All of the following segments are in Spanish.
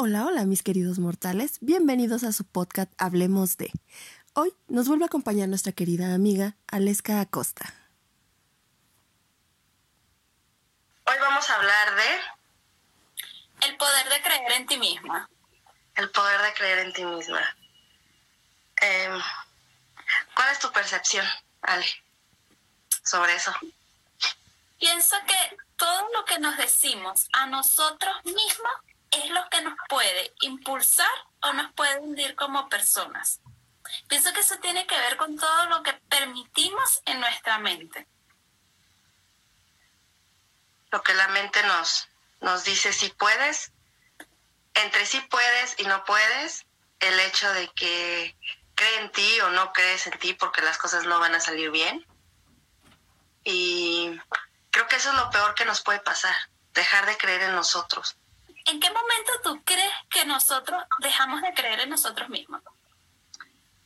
Hola, hola mis queridos mortales, bienvenidos a su podcast Hablemos de. Hoy nos vuelve a acompañar nuestra querida amiga Aleska Acosta. Hoy vamos a hablar de El poder de creer en ti misma. el poder de creer en ti misma. Em, ¿Cuál es tu percepción, Ale, sobre eso? Pienso que todo lo que nos decimos a nosotros mismos es lo que nos puede impulsar o nos puede hundir como personas. Pienso que eso tiene que ver con todo lo que permitimos en nuestra mente. Lo que la mente nos, nos dice si puedes, entre si puedes y no puedes, el hecho de que cree en ti o no crees en ti porque las cosas no van a salir bien. Y creo que eso es lo peor que nos puede pasar, dejar de creer en nosotros. ¿En qué momento tú crees que nosotros dejamos de creer en nosotros mismos?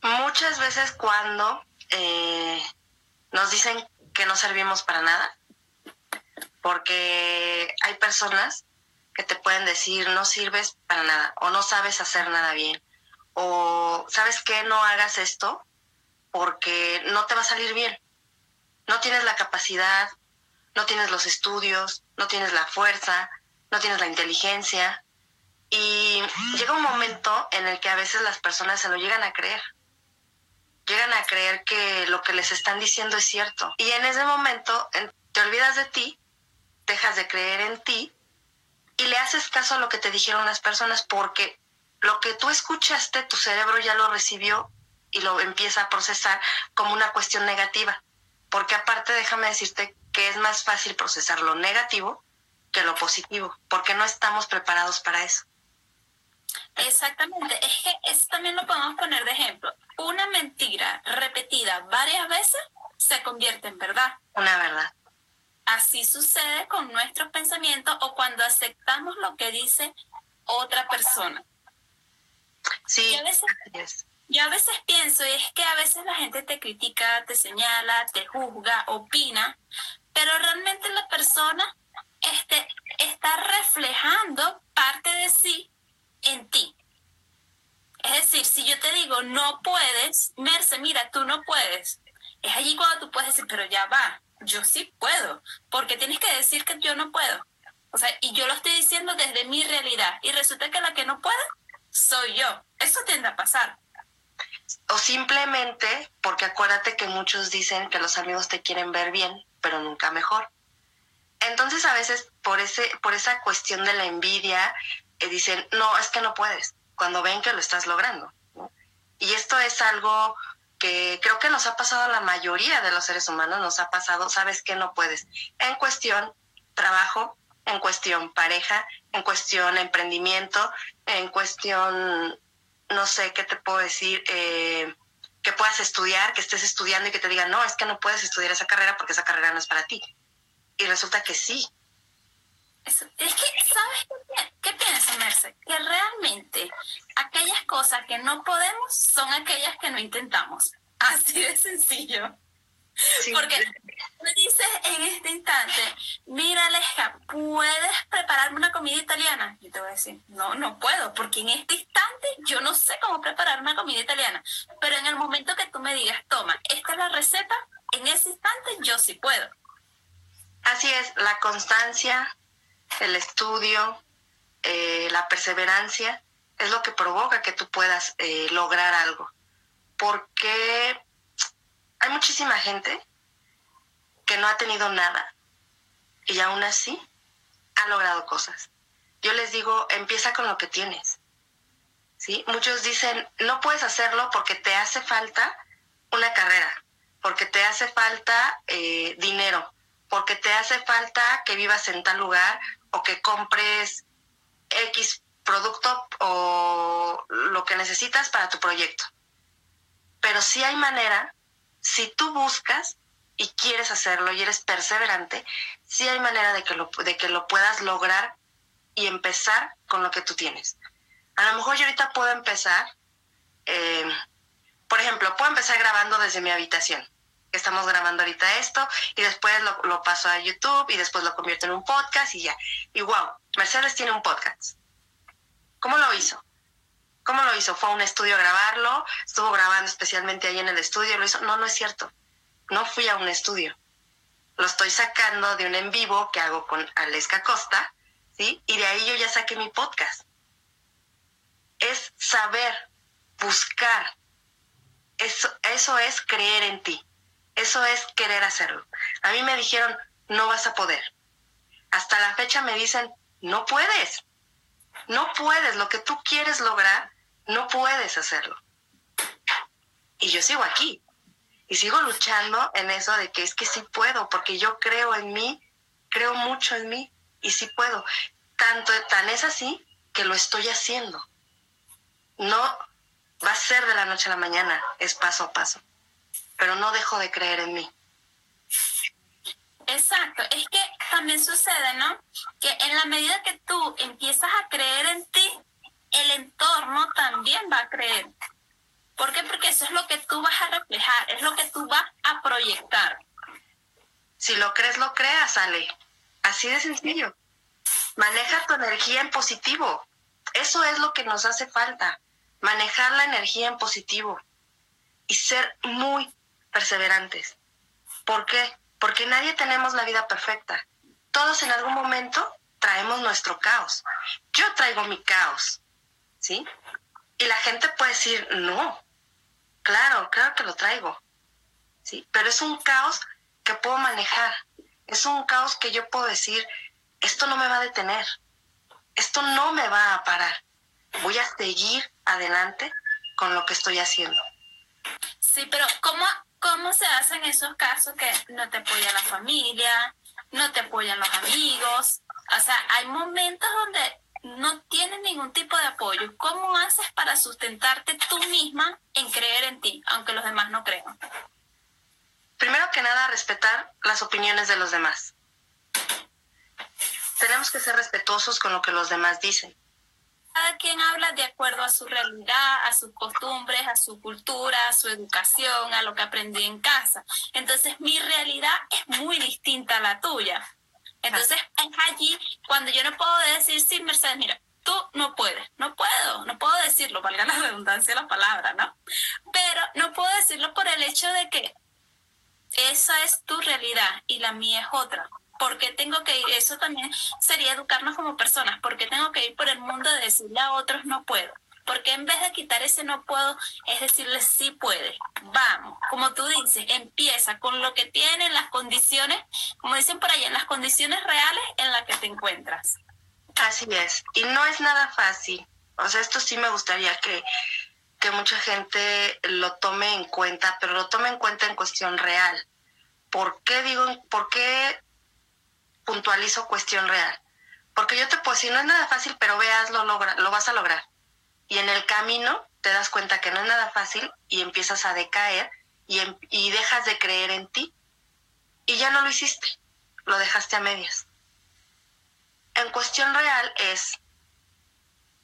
Muchas veces cuando eh, nos dicen que no servimos para nada, porque hay personas que te pueden decir no sirves para nada o no sabes hacer nada bien o sabes que no hagas esto porque no te va a salir bien. No tienes la capacidad, no tienes los estudios, no tienes la fuerza, no tienes la inteligencia. Y llega un momento en el que a veces las personas se lo llegan a creer. Llegan a creer que lo que les están diciendo es cierto. Y en ese momento en- te olvidas de ti, dejas de creer en ti y le haces caso a lo que te dijeron las personas porque lo que tú escuchaste, tu cerebro ya lo recibió y lo empieza a procesar como una cuestión negativa. Porque aparte déjame decirte que es más fácil procesar lo negativo que lo positivo, porque no estamos preparados para eso. Exactamente, es que eso también lo podemos poner de ejemplo. Una mentira repetida varias veces se convierte en verdad. Una verdad. Así sucede con nuestros pensamientos o cuando aceptamos lo que dice otra persona. Sí, Y a veces-. Yo a veces pienso, y es que a veces la gente te critica, te señala, te juzga, opina, pero realmente la persona este, está reflejando parte de sí en ti. Es decir, si yo te digo, no puedes, Merce, mira, tú no puedes, es allí cuando tú puedes decir, pero ya va, yo sí puedo, porque tienes que decir que yo no puedo. O sea, y yo lo estoy diciendo desde mi realidad, y resulta que la que no puede soy yo. Eso tiende a pasar. O simplemente porque acuérdate que muchos dicen que los amigos te quieren ver bien, pero nunca mejor. Entonces a veces por ese por esa cuestión de la envidia eh, dicen, "No, es que no puedes", cuando ven que lo estás logrando. Y esto es algo que creo que nos ha pasado a la mayoría de los seres humanos, nos ha pasado, sabes que no puedes, en cuestión trabajo, en cuestión pareja, en cuestión emprendimiento, en cuestión no sé qué te puedo decir, eh, que puedas estudiar, que estés estudiando y que te digan, no, es que no puedes estudiar esa carrera porque esa carrera no es para ti. Y resulta que sí. Eso- Es que, ¿sabes qué, qué pienso, Merce? Que realmente aquellas cosas que no podemos son aquellas que no intentamos. Así de sencillo. Sí, Porque me dices en este instante, mira, Aleja, ¿puedes prepararme una comida italiana? Yo te voy a decir, no, no puedo, porque en este instante yo no sé cómo preparar una comida italiana. Pero en el momento que tú me digas, toma, esta es la receta, en ese instante yo sí puedo. Así es, la constancia, el estudio, eh, la perseverancia es lo que provoca que tú puedas eh, lograr algo. Porque hay muchísima gente que no ha tenido nada y aún así ha logrado cosas. Yo les digo, empieza con lo que tienes. ¿sí? Muchos dicen, no puedes hacerlo porque te hace falta una carrera, porque te hace falta eh, dinero, porque te hace falta que vivas en tal lugar o que compres X producto o lo que necesitas para tu proyecto. Pero sí hay manera, si tú buscas y quieres hacerlo y eres perseverante, sí hay manera de que lo, de que lo puedas lograr y empezar con lo que tú tienes. A lo mejor yo ahorita puedo empezar, eh, por ejemplo, puedo empezar grabando desde mi habitación. Estamos grabando ahorita esto y después lo, lo paso a YouTube y después lo convierto en un podcast y ya. Y wow, Mercedes tiene un podcast. ¿Cómo lo hizo? ¿Cómo lo hizo? ¿Fue a un estudio a grabarlo? ¿Estuvo grabando especialmente ahí en el estudio? ¿Lo hizo? No, no es cierto. No fui a un estudio. Lo estoy sacando de un en vivo que hago con Aleska Costa, ¿sí? Y de ahí yo ya saqué mi podcast. Es saber, buscar. Eso, eso es creer en ti. Eso es querer hacerlo. A mí me dijeron, no vas a poder. Hasta la fecha me dicen, no puedes. No puedes. Lo que tú quieres lograr, no puedes hacerlo. Y yo sigo aquí. Y sigo luchando en eso de que es que sí puedo, porque yo creo en mí, creo mucho en mí y sí puedo. Tanto, tan es así que lo estoy haciendo. No va a ser de la noche a la mañana, es paso a paso. Pero no dejo de creer en mí. Exacto, es que también sucede, ¿no? Que en la medida que tú empiezas a creer en ti, el entorno también va a creer. ¿Por qué? Porque eso es lo que tú vas a reflejar, es lo que tú vas a proyectar. Si lo crees, lo creas, Ale. Así de sencillo. Maneja tu energía en positivo. Eso es lo que nos hace falta. Manejar la energía en positivo. Y ser muy perseverantes. ¿Por qué? Porque nadie tenemos la vida perfecta. Todos en algún momento traemos nuestro caos. Yo traigo mi caos. ¿Sí? Y la gente puede decir, no, claro, claro que lo traigo. ¿Sí? Pero es un caos que puedo manejar. Es un caos que yo puedo decir, esto no me va a detener. Esto no me va a parar. Voy a seguir adelante con lo que estoy haciendo. Sí, pero ¿cómo, cómo se hacen esos casos que no te apoya la familia, no te apoyan los amigos? O sea, hay momentos donde no tienes ningún tipo de apoyo. ¿Cómo haces para sustentarte tú misma en creer en ti, aunque los demás no crean? Primero que nada, respetar las opiniones de los demás. Tenemos que ser respetuosos con lo que los demás dicen. Cada quien habla de acuerdo a su realidad, a sus costumbres, a su cultura, a su educación, a lo que aprendí en casa. Entonces mi realidad es muy distinta a la tuya. Entonces es allí cuando yo no puedo decir, sí, Mercedes, mira, tú no puedes, no puedo, no puedo decirlo, valga la redundancia de la palabra, ¿no? Pero no puedo decirlo por el hecho de que esa es tu realidad y la mía es otra. ¿Por qué tengo que ir? Eso también sería educarnos como personas. ¿Por qué tengo que ir por el mundo de decirle a otros no puedo? Porque en vez de quitar ese no puedo, es decirle sí puede. Vamos, como tú dices, empieza con lo que tiene, las condiciones, como dicen por ahí, en las condiciones reales en las que te encuentras. Así es. Y no es nada fácil. O sea, esto sí me gustaría que, que mucha gente lo tome en cuenta, pero lo tome en cuenta en cuestión real. ¿Por qué digo, por qué puntualizo cuestión real? Porque yo te puedo decir, no es nada fácil, pero veas, lo, logra, lo vas a lograr y en el camino te das cuenta que no es nada fácil y empiezas a decaer y, em, y dejas de creer en ti y ya no lo hiciste, lo dejaste a medias. En cuestión real es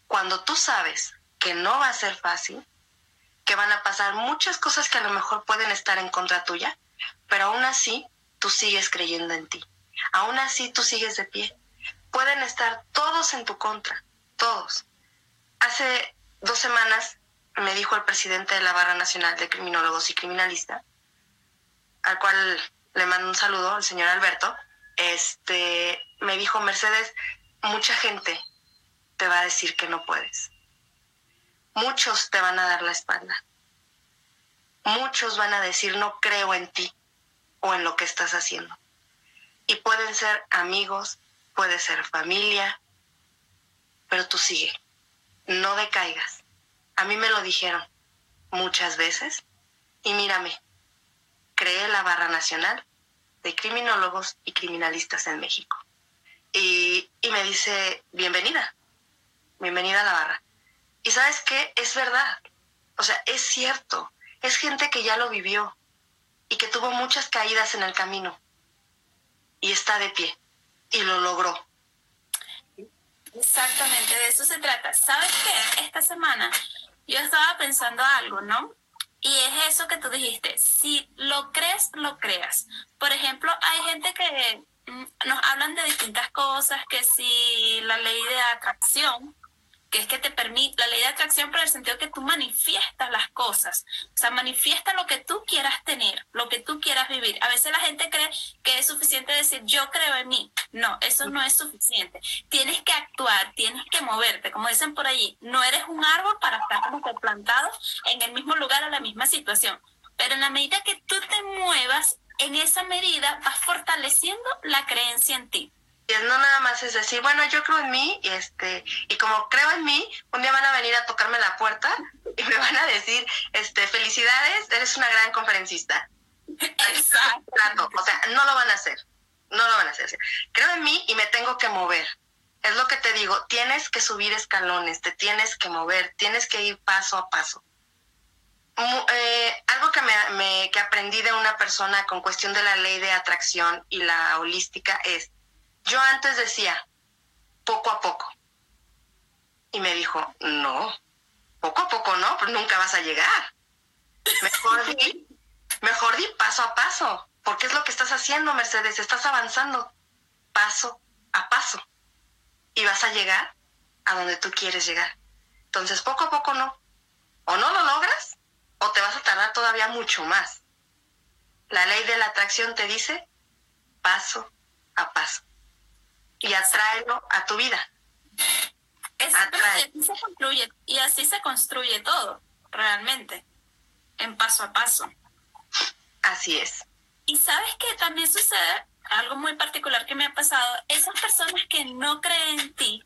cuando tú sabes que no va a ser fácil, que van a pasar muchas cosas que a lo mejor pueden estar en contra tuya, pero aún así tú sigues creyendo en ti. Aún así tú sigues de pie. Pueden estar todos en tu contra, todos. Hace dos semanas me dijo el presidente de la Barra Nacional de Criminólogos y Criminalistas, al cual le mando un saludo, el señor Alberto, este, me dijo, Mercedes, mucha gente te va a decir que no puedes. Muchos te van a dar la espalda. Muchos van a decir, no creo en ti o en lo que estás haciendo. Y pueden ser amigos, puede ser familia, pero tú sigue no decaigas. A mí me lo dijeron muchas veces y mírame, creé la barra nacional de criminólogos y criminalistas en México. Y, y me dice, bienvenida, bienvenida a la barra. Y sabes qué, es verdad, o sea, es cierto, es gente que ya lo vivió y que tuvo muchas caídas en el camino y está de pie y lo logró. Exactamente, de eso se trata. ¿Sabes qué? Esta semana yo estaba pensando algo, ¿no? Y es eso que tú dijiste, si lo crees, lo creas. Por ejemplo, hay gente que mm, nos hablan de distintas cosas, que si la ley de atracción, que es que te mí la ley de atracción, pero en el sentido que tú manifiestas las cosas. O sea, manifiesta lo que tú quieras tener, lo que tú quieras vivir. A veces la gente cree suficiente decir yo creo en mí. No, eso no es suficiente. Tienes que actuar, tienes que moverte. Como dicen por allí, no eres un árbol para estar como que plantado en el mismo lugar, en la misma situación. Pero en la medida que tú te muevas, en esa medida vas fortaleciendo la creencia en ti no nada más es decir, bueno, yo creo en mí este y como creo en mí, un día van a venir a tocarme la puerta y me van a decir, este, felicidades, eres una gran conferencista. Exacto. O sea, no lo van a hacer. No lo van a hacer. Creo en mí y me tengo que mover. Es lo que te digo, tienes que subir escalones, te tienes que mover, tienes que ir paso a paso. Eh, algo que, me, que aprendí de una persona con cuestión de la ley de atracción y la holística es, yo antes decía, poco a poco. Y me dijo, no, poco a poco no, pues nunca vas a llegar. Mejor di, mejor di paso a paso, porque es lo que estás haciendo, Mercedes, estás avanzando paso a paso. Y vas a llegar a donde tú quieres llegar. Entonces, poco a poco no. O no lo logras, o te vas a tardar todavía mucho más. La ley de la atracción te dice paso a paso y atráelo a tu vida. así se construye, y así se construye todo, realmente, en paso a paso. Así es. Y sabes que también sucede algo muy particular que me ha pasado, esas personas que no creen en ti,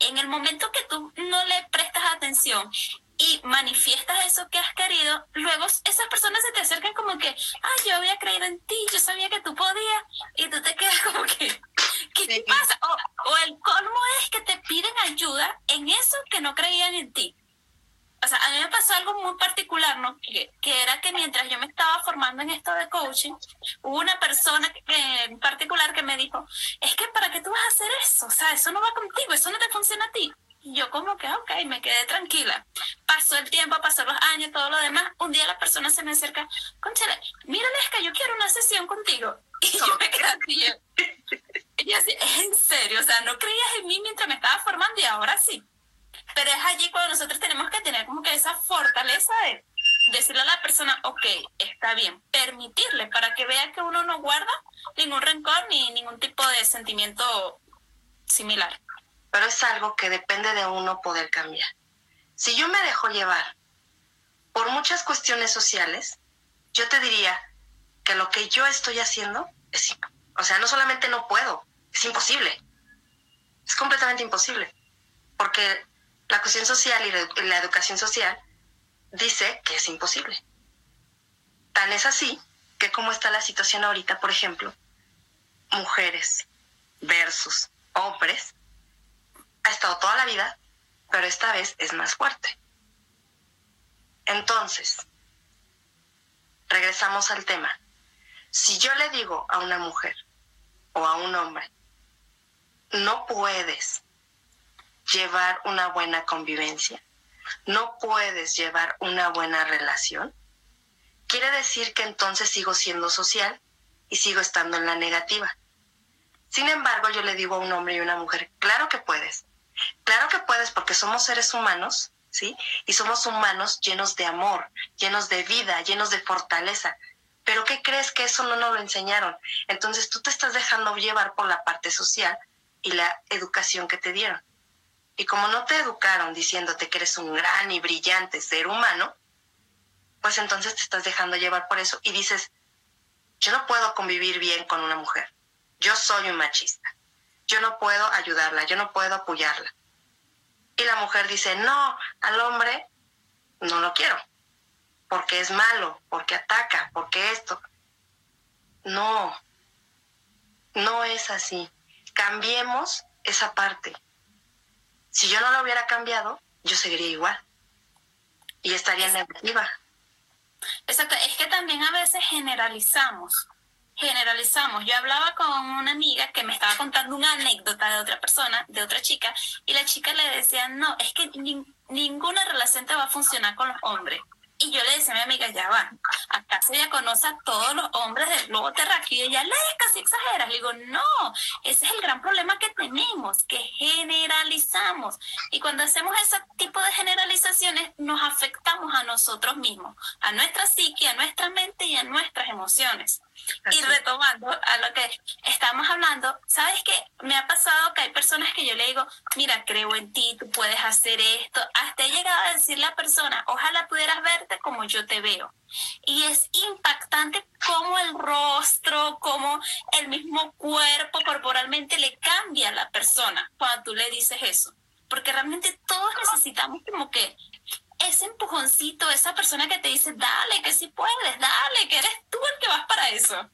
en el momento que tú no le prestas atención y manifiestas eso que has querido, luego esas personas se te acercan como que, ah, yo había creído en ti, yo sabía que tú podías, y tú te quedas como que, ¿qué te pasa? O, el colmo es que te piden ayuda en eso que no creían en ti. O sea, a mí me pasó algo muy particular, ¿no? Que, que era que mientras yo me estaba formando en esto de coaching, hubo una persona en particular que me dijo, es que para qué tú vas a hacer eso, o sea, eso no va contigo, eso no te funciona a ti. Y yo como que, ok, me quedé tranquila. Pasó el tiempo, pasó los años, todo lo demás. Un día la persona se me acerca, conchale, mira, que yo quiero una sesión contigo. Y yo me quedé así. Y yo así, en serio, o sea, no creías en mí mientras me estaba formando y ahora sí. Pero es allí cuando nosotros tenemos que tener como que esa fortaleza de decirle a la persona, ok, está bien, permitirle para que vea que uno no guarda ningún rencor ni ningún tipo de sentimiento similar pero es algo que depende de uno poder cambiar. Si yo me dejo llevar por muchas cuestiones sociales, yo te diría que lo que yo estoy haciendo es, o sea, no solamente no puedo, es imposible. Es completamente imposible. Porque la cuestión social y la educación social dice que es imposible. Tan es así que como está la situación ahorita, por ejemplo, mujeres versus hombres, ha estado toda la vida, pero esta vez es más fuerte. Entonces, regresamos al tema. Si yo le digo a una mujer o a un hombre, no puedes llevar una buena convivencia, no puedes llevar una buena relación, quiere decir que entonces sigo siendo social y sigo estando en la negativa. Sin embargo, yo le digo a un hombre y una mujer, claro que puedes, Claro que puedes porque somos seres humanos, ¿sí? Y somos humanos llenos de amor, llenos de vida, llenos de fortaleza. Pero ¿qué crees que eso no nos lo enseñaron? Entonces tú te estás dejando llevar por la parte social y la educación que te dieron. Y como no te educaron diciéndote que eres un gran y brillante ser humano, pues entonces te estás dejando llevar por eso y dices, yo no puedo convivir bien con una mujer. Yo soy un machista yo no puedo ayudarla, yo no puedo apoyarla. Y la mujer dice, no, al hombre no lo quiero, porque es malo, porque ataca, porque esto. No, no es así. Cambiemos esa parte. Si yo no lo hubiera cambiado, yo seguiría igual y estaría negativa. Exacto, es que también a veces generalizamos generalizamos. Yo hablaba con una amiga que me estaba contando una anécdota de otra persona, de otra chica, y la chica le decía, no, es que ninguna relación te va a funcionar con los hombres. Y yo le decía a mi amiga, ya va, acaso ella conoce a todos los hombres del globo terráqueo y ella, le casi exageras. Le digo, no, ese es el gran problema que tenemos, que generalizamos. Y cuando hacemos ese tipo de generalizaciones, nos afectamos a nosotros mismos, a nuestra psique, a nuestra mente y a nuestras emociones. Y retomando a lo que estamos hablando, ¿sabes qué? Me ha pasado que hay personas que yo le digo, mira, creo en ti, tú puedes hacer esto. Hasta he llegado a decirle a la persona, ojalá pudieras como yo te veo. Y es impactante cómo el rostro, cómo el mismo cuerpo corporalmente le cambia a la persona cuando tú le dices eso. Porque realmente todos necesitamos como que ese empujoncito, esa persona que te dice, dale, que sí puedes, dale, que eres tú el que vas para eso.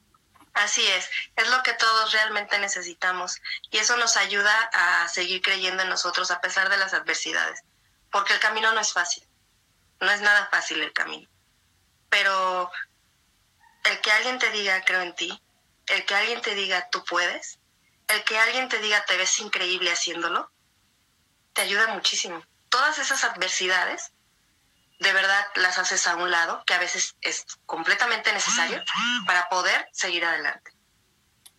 Así es, es lo que todos realmente necesitamos y eso nos ayuda a seguir creyendo en nosotros a pesar de las adversidades, porque el camino no es fácil, no es nada fácil el camino, pero el que alguien te diga creo en ti, el que alguien te diga tú puedes, el que alguien te diga te ves increíble haciéndolo, te ayuda muchísimo. Todas esas adversidades de verdad las haces a un lado, que a veces es completamente necesario para poder seguir adelante.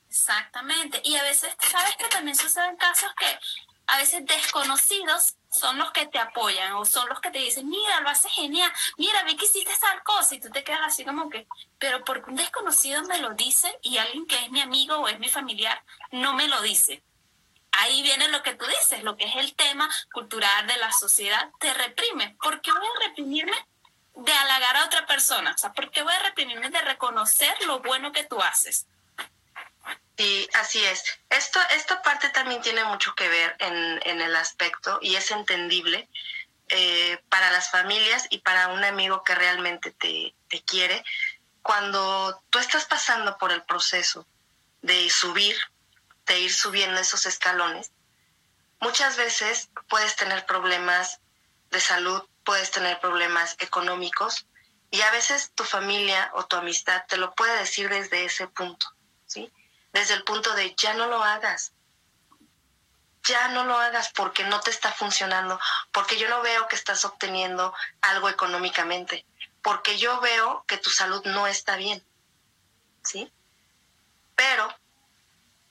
Exactamente. Y a veces, ¿sabes que también suceden casos que a veces desconocidos son los que te apoyan o son los que te dicen, mira, lo haces genial, mira, vi que hiciste tal cosa y tú te quedas así como que, pero porque un desconocido me lo dice y alguien que es mi amigo o es mi familiar no me lo dice ahí viene lo que tú dices, lo que es el tema cultural de la sociedad, te reprime. ¿Por qué voy a reprimirme de halagar a otra persona? O sea, ¿por qué voy a reprimirme de reconocer lo bueno que tú haces? Sí, así es. Esto, esta parte también tiene mucho que ver en, el aspecto y es entendible eh, para las familias y para un amigo que realmente te, te quiere. Cuando tú estás pasando por el proceso de subir de ir subiendo esos escalones, muchas veces puedes tener problemas de salud, puedes tener problemas económicos y a veces tu familia o tu amistad te lo puede decir desde ese punto, ¿sí? Desde el punto de ya no lo hagas, ya no lo hagas porque no te está funcionando, porque yo no veo que estás obteniendo algo económicamente, porque yo veo que tu salud no está bien, ¿sí? Pero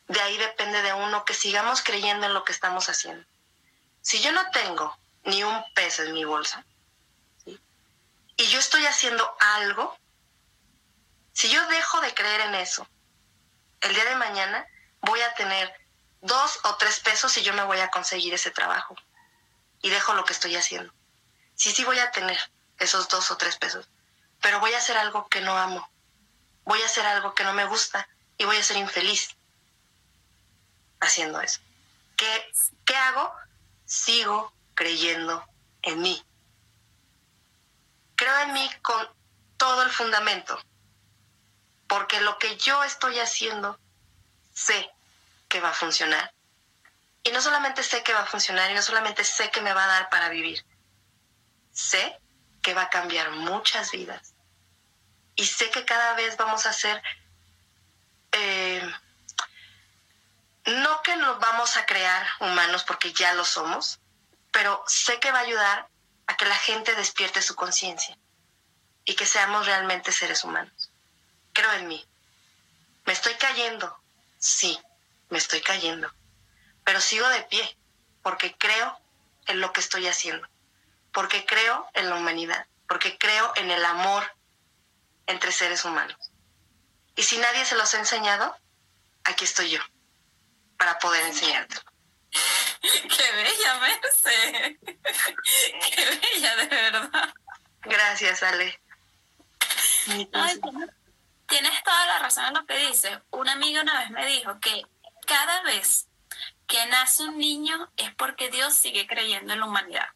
de ahí depende de uno que sigamos creyendo en lo que estamos haciendo. Si yo no tengo ni un peso en mi bolsa y yo estoy haciendo algo, si yo dejo de creer en eso, el día de mañana voy a tener dos o tres pesos y yo me voy a conseguir ese trabajo y dejo lo que estoy haciendo. Sí, sí voy a tener esos dos o tres pesos, pero voy a hacer algo que no amo, voy a hacer algo que no me gusta y voy a ser infeliz haciendo eso. ¿Qué, ¿Qué hago? Sigo creyendo en mí. Creo en mí con todo el fundamento, porque lo que yo estoy haciendo sé que va a funcionar. Y no solamente sé que va a funcionar y no solamente sé que me va a dar para vivir, sé que va a cambiar muchas vidas. Y sé que cada vez vamos a ser eh, no que nos vamos a crear humanos porque ya lo somos, pero sé que va a ayudar a que la gente despierte su conciencia y que seamos realmente seres humanos. Creo en mí. ¿Me estoy cayendo? Sí, me estoy cayendo. Pero sigo de pie porque creo en lo que estoy haciendo, porque creo en la humanidad, porque creo en el amor entre seres humanos. Y si nadie se los ha enseñado, aquí estoy yo para poder enseñarte. Qué bella, Merce. Qué bella, de verdad. Gracias, Ale. Tienes toda la razón en lo que dices. Una amiga una vez me dijo que cada vez que nace un niño es porque Dios sigue creyendo en la humanidad.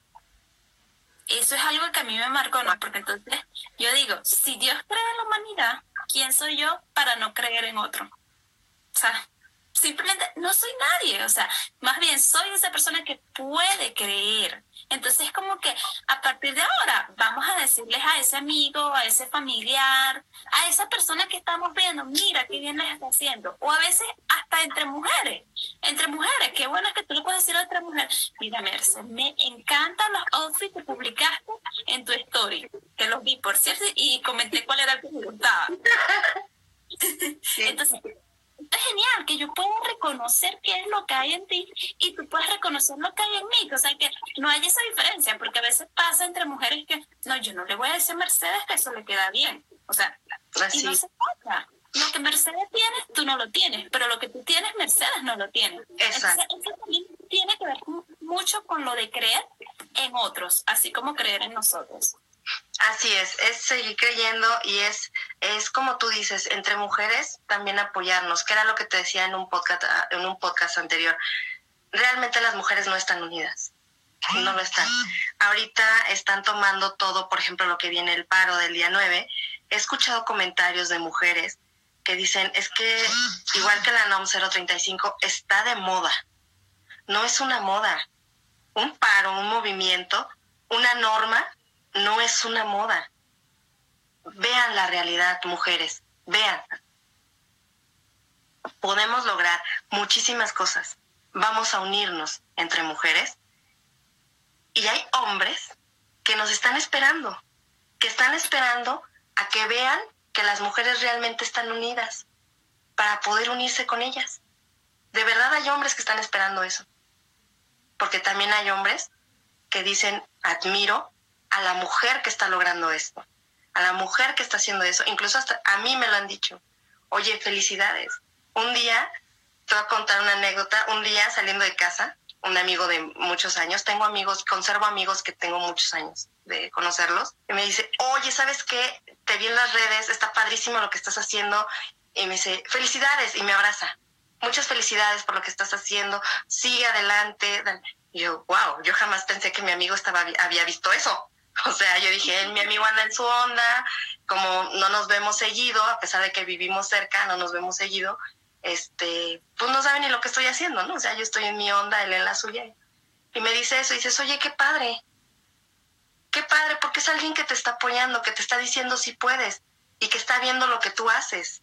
Eso es algo que a mí me marcó, ¿no? Porque entonces yo digo, si Dios cree en la humanidad, ¿quién soy yo para no creer en otro? O sea, simplemente no soy nadie, o sea, más bien soy esa persona que puede creer. Entonces, como que a partir de ahora vamos a decirles a ese amigo, a ese familiar, a esa persona que estamos viendo, mira qué bien les está haciendo. O a veces hasta entre mujeres, entre mujeres, qué bueno es que tú le puedes decir a otra mujer, mira Merce, me encantan los outfits que publicaste en tu story, que los vi por ¿cierto? Y comenté cuál era el que me gustaba. Entonces, es genial que yo pueda reconocer qué es lo que hay en ti y tú puedes reconocer lo que hay en mí. O sea, que no hay esa diferencia, porque a veces pasa entre mujeres que, no, yo no le voy a decir a Mercedes que eso le queda bien. O sea, y no se pasa. Lo que Mercedes tiene, tú no lo tienes, pero lo que tú tienes, Mercedes no lo tiene. Exacto. Entonces, eso también tiene que ver mucho con lo de creer en otros, así como creer en nosotros. Así es, es seguir creyendo y es, es como tú dices, entre mujeres también apoyarnos, que era lo que te decía en un podcast, en un podcast anterior. Realmente las mujeres no están unidas, no lo están. Ahorita están tomando todo, por ejemplo, lo que viene el paro del día 9. He escuchado comentarios de mujeres que dicen, es que igual que la NOM 035 está de moda. No es una moda. Un paro, un movimiento, una norma no es una moda. Vean la realidad, mujeres, vean. Podemos lograr muchísimas cosas. Vamos a unirnos entre mujeres. Y hay hombres que nos están esperando, que están esperando a que vean que las mujeres realmente están unidas para poder unirse con ellas. De verdad hay hombres que están esperando eso. Porque también hay hombres que dicen, admiro a la mujer que está logrando esto, a la mujer que está haciendo eso. Incluso hasta a mí me lo han dicho. Oye, felicidades. Un día, te voy a contar una anécdota, un día saliendo de casa, un amigo de muchos años, tengo amigos, conservo amigos que tengo muchos años de conocerlos, y me dice, oye, ¿sabes qué? Te vi en las redes, está padrísimo lo que estás haciendo, y me dice, felicidades, y me abraza. Muchas felicidades por lo que estás haciendo, sigue adelante. Yo, wow, yo jamás pensé que mi amigo estaba, había visto eso. O sea, yo dije, mi amigo anda en su onda, como no nos vemos seguido, a pesar de que vivimos cerca, no nos vemos seguido, este, pues no sabe ni lo que estoy haciendo, ¿no? O sea, yo estoy en mi onda, él en la suya. Y me dice eso, y dices, oye, qué padre, qué padre, porque es alguien que te está apoyando, que te está diciendo si puedes, y que está viendo lo que tú haces.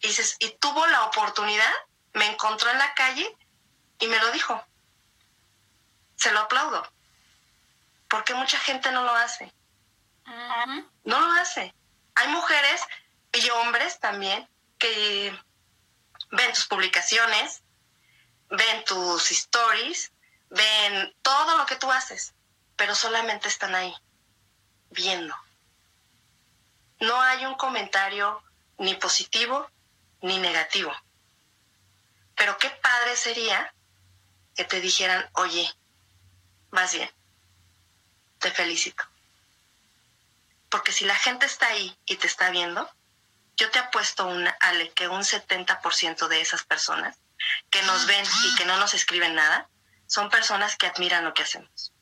Y dices, y tuvo la oportunidad, me encontró en la calle y me lo dijo. Se lo aplaudo porque mucha gente no lo hace. No lo hace. Hay mujeres y hombres también que ven tus publicaciones, ven tus stories, ven todo lo que tú haces, pero solamente están ahí, viendo. No hay un comentario ni positivo ni negativo. Pero qué padre sería que te dijeran, oye, vas bien te felicito. Porque si la gente está ahí y te está viendo, yo te apuesto, una, Ale, que un 70% de esas personas que nos ven y que no nos escriben nada, son personas que admiran lo que hacemos.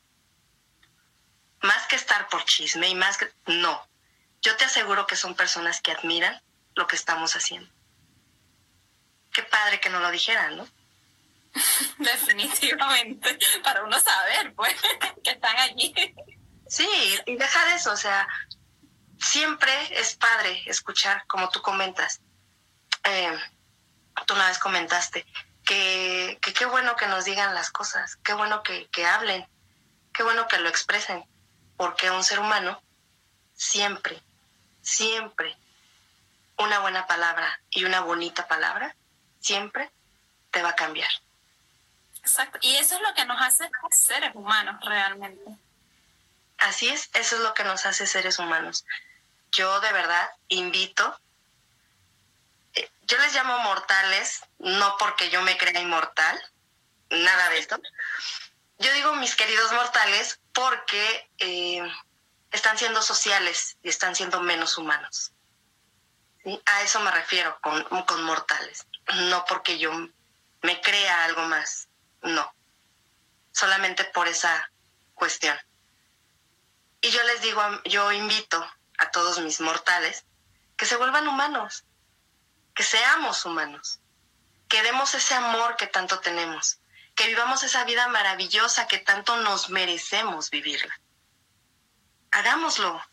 Más que estar por chisme y más que... No, yo te aseguro que son personas que admiran lo que estamos haciendo. Qué padre que no lo dijeran, ¿no? Definitivamente, para uno saber, pues, que están allí. Sí, y dejar eso, o sea, siempre es padre escuchar, como tú comentas. Eh, tú una vez comentaste que, que, qué bueno que nos digan las cosas, qué bueno que, que hablen, qué bueno que lo expresen, porque un ser humano siempre, siempre, una buena palabra y una bonita palabra, siempre te va a cambiar. Exacto. Y eso es lo que nos hace seres humanos realmente. Así es, eso es lo que nos hace seres humanos. Yo de verdad invito, eh, yo les llamo mortales, no porque yo me crea inmortal, nada de esto. Yo digo mis queridos mortales porque eh, están siendo sociales y están siendo menos humanos. A eso me refiero con, con mortales, no porque yo me crea algo más. No, solamente por esa cuestión. Y yo les digo, yo invito a todos mis mortales que se vuelvan humanos, que seamos humanos, que demos ese amor que tanto tenemos, que vivamos esa vida maravillosa que tanto nos merecemos vivirla. Hagámoslo.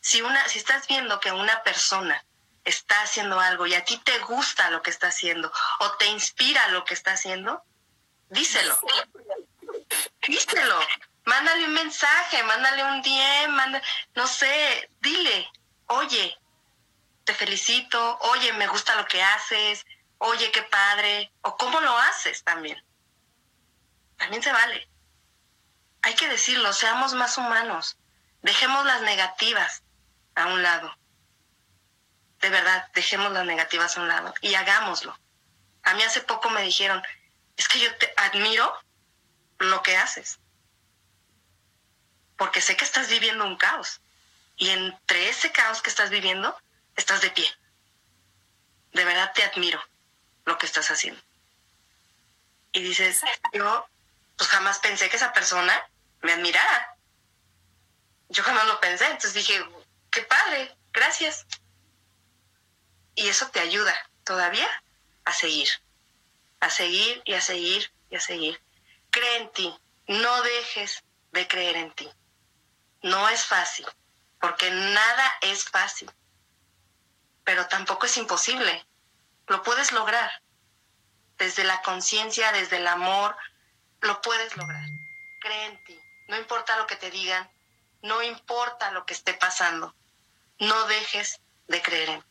Si, una, si estás viendo que una persona está haciendo algo y a ti te gusta lo que está haciendo o te inspira lo que está haciendo, díselo. Díselo. Mándale un mensaje, mándale un DM, manda, no sé, dile, oye, te felicito, oye, me gusta lo que haces, oye, qué padre, o cómo lo haces también. También se vale. Hay que decirlo, seamos más humanos, dejemos las negativas a un lado. De verdad, dejemos las negativas a un lado y hagámoslo. A mí hace poco me dijeron, es que yo te admiro lo que haces, porque sé que estás viviendo un caos y entre ese caos que estás viviendo, estás de pie. De verdad te admiro lo que estás haciendo. Y dices, yo pues jamás pensé que esa persona me admirara. Yo jamás lo pensé, entonces dije, qué padre, gracias. Y eso te ayuda todavía a seguir, a seguir y a seguir y a seguir. Cree en ti, no dejes de creer en ti. No es fácil, porque nada es fácil pero tampoco es imposible. Lo puedes lograr. Desde la conciencia, desde el amor, lo puedes lograr. Cree en ti. No importa lo que te digan, no importa lo que esté pasando. No dejes de creer en ti.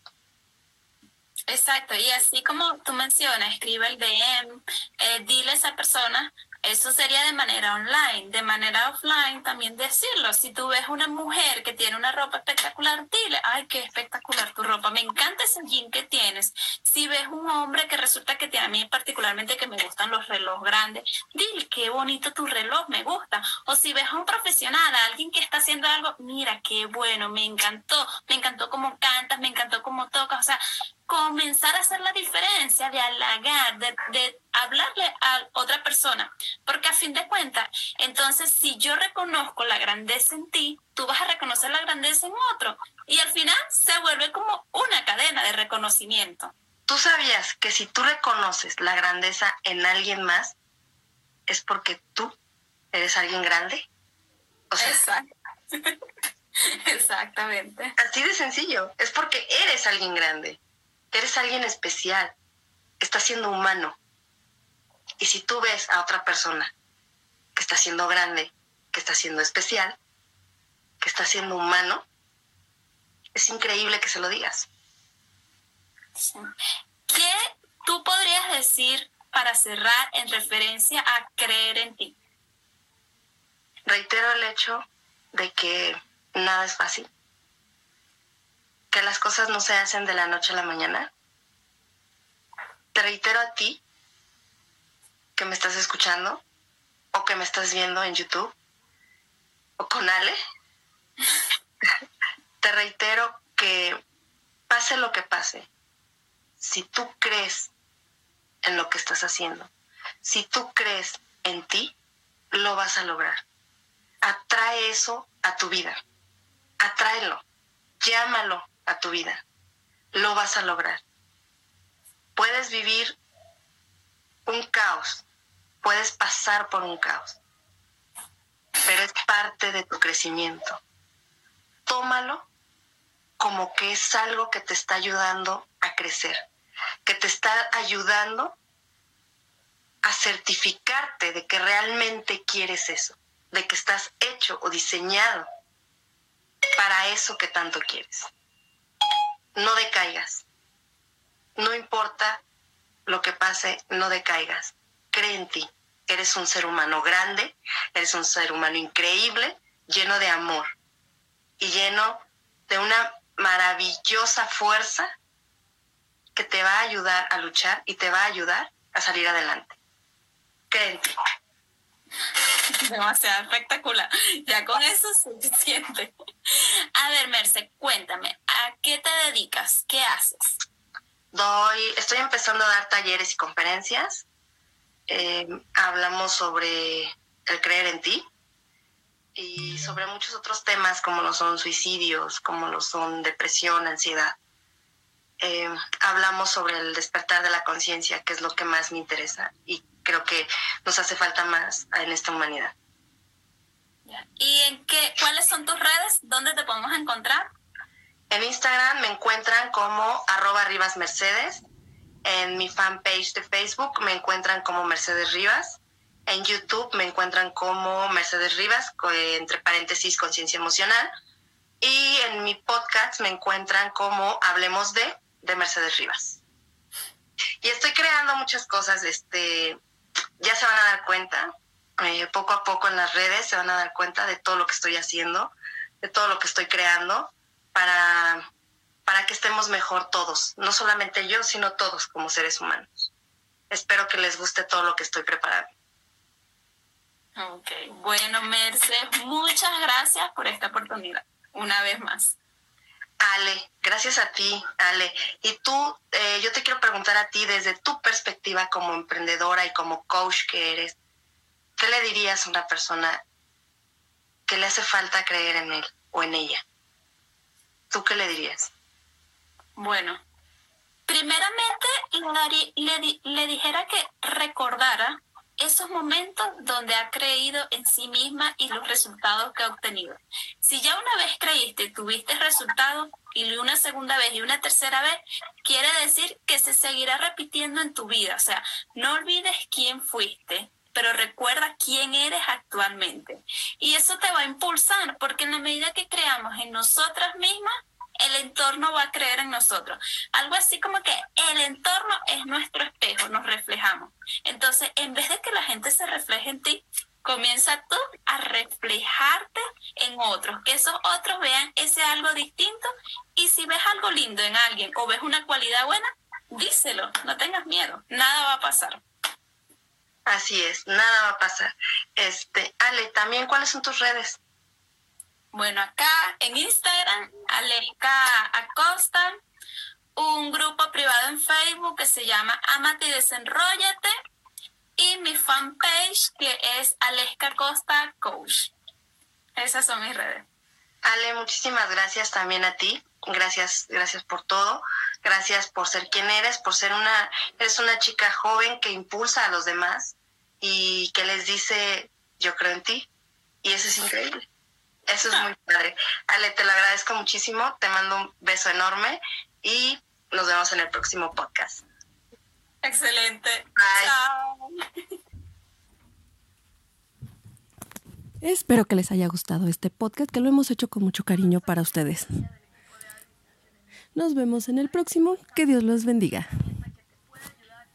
Exacto, y así como tú mencionas, escribe el DM, eh, dile a esa persona eso sería de manera online. De manera offline también decirlo. Si tú ves una mujer que tiene una ropa espectacular, dile, ay, qué espectacular tu ropa. Me encanta ese jean que tienes. Si ves un hombre que resulta que tiene, a mí particularmente que me gustan los relojes grandes, dile, qué bonito tu reloj, me gusta. O si ves a un profesional, a alguien que está haciendo algo, mira, qué bueno, me encantó. Me encantó cómo cantas, me encantó cómo tocas. O sea, comenzar a hacer la diferencia, de halagar, de, de, hablarle a otra persona. Porque a fin de cuentas, entonces si yo reconozco la grandeza en ti, tú vas a reconocer la grandeza en otro. Y al final se vuelve como una cadena de reconocimiento. ¿Tú sabías que si tú reconoces la grandeza en alguien más, es porque tú eres alguien grande? O sea, Exactamente. Así de sencillo, es porque eres alguien grande eres alguien especial, estás siendo humano. Y si tú ves a otra persona que está siendo grande, que está siendo especial, que está siendo humano, es increíble que se lo digas. ¿Qué tú podrías decir para cerrar en referencia a creer en ti? Reitero el hecho de que nada es fácil que las cosas no se hacen de la noche a la mañana. Te reitero a ti que me estás escuchando o que me estás viendo en YouTube o con Ale. Te reitero que pase lo que pase, si tú crees en lo que estás haciendo, si tú crees en ti, lo vas a lograr. Atrae eso a tu vida. Atráelo. Llámalo a tu vida. Lo vas a lograr. Puedes vivir un caos, puedes pasar por un caos, pero es parte de tu crecimiento. Tómalo como que es algo que te está ayudando a crecer, que te está ayudando a certificarte de que realmente quieres eso, de que estás hecho o diseñado para eso que tanto quieres no decaigas. No importa lo que pase, no decaigas. Cree en ti. Eres un ser humano grande, eres un ser humano increíble, lleno de amor y lleno de una maravillosa fuerza que te va a ayudar a luchar y te va a ayudar a salir adelante. Ti. Demasiado espectacular. Ya con eso es suficiente. A ver, Merce, cuéntame, ¿a qué te dedicas? ¿Qué haces? Doy, estoy empezando a dar talleres y conferencias. Eh, hablamos sobre el creer en ti y sobre muchos otros temas como lo son suicidios, como lo son depresión, ansiedad. Eh, hablamos sobre el despertar de la conciencia, que es lo que más me interesa y creo que nos hace falta más en esta humanidad. ¿Y en qué, cuáles son tus redes? ¿Dónde te podemos encontrar? En Instagram me encuentran como arroba Rivas Mercedes. En mi fanpage de Facebook me encuentran como Mercedes Rivas. En YouTube me encuentran como Mercedes Rivas, entre paréntesis conciencia emocional. Y en mi podcast me encuentran como Hablemos de, de Mercedes Rivas. Y estoy creando muchas cosas, este, ya se van a dar cuenta, eh, poco a poco en las redes se van a dar cuenta de todo lo que estoy haciendo, de todo lo que estoy creando para, para que estemos mejor todos, no solamente yo, sino todos como seres humanos. Espero que les guste todo lo que estoy preparando. Ok, bueno, Merce, muchas gracias por esta oportunidad, una vez más. Ale, gracias a ti, Ale. Y tú, eh, yo te quiero preguntar a ti desde tu perspectiva como emprendedora y como coach que eres, ¿qué le dirías a una persona que le hace falta creer en él o en ella? ¿Tú qué le dirías? Bueno, primeramente le, le dijera que recordara esos momentos donde ha creído en sí misma y los resultados que ha obtenido. Si ya una vez creíste, tuviste resultados y una segunda vez y una tercera vez, quiere decir que se seguirá repitiendo en tu vida. O sea, no olvides quién fuiste, pero recuerda quién eres actualmente. Y eso te va a impulsar porque en la medida que creamos en nosotras mismas, el entorno va a creer en nosotros. Algo así como que el entorno es nuestro espejo, nos reflejamos. Entonces, en vez de que la gente se refleje en ti, comienza tú a reflejarte en otros, que esos otros vean ese algo distinto y si ves algo lindo en alguien o ves una cualidad buena, díselo, no tengas miedo, nada va a pasar. Así es, nada va a pasar. Este, Ale, también cuáles son tus redes? Bueno, acá en Instagram, Aleska Acosta, un grupo privado en Facebook que se llama Amate y Desenrollate y mi fanpage que es Aleska Acosta Coach. Esas son mis redes. Ale, muchísimas gracias también a ti. Gracias, gracias por todo. Gracias por ser quien eres, por ser una, eres una chica joven que impulsa a los demás y que les dice, yo creo en ti. Y eso es increíble. Eso es muy padre. Ale, te lo agradezco muchísimo. Te mando un beso enorme y nos vemos en el próximo podcast. Excelente. Chao. Espero que les haya gustado este podcast, que lo hemos hecho con mucho cariño para ustedes. Nos vemos en el próximo. Que Dios los bendiga.